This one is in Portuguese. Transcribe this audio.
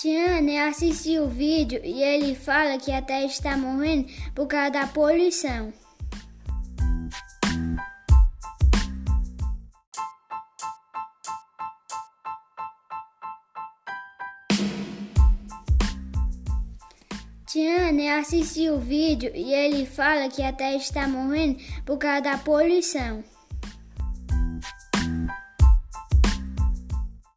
Tiane assistiu o vídeo e ele fala que até está morrendo por causa da poluição. Tiane assistiu o vídeo e ele fala que até está morrendo por causa da poluição.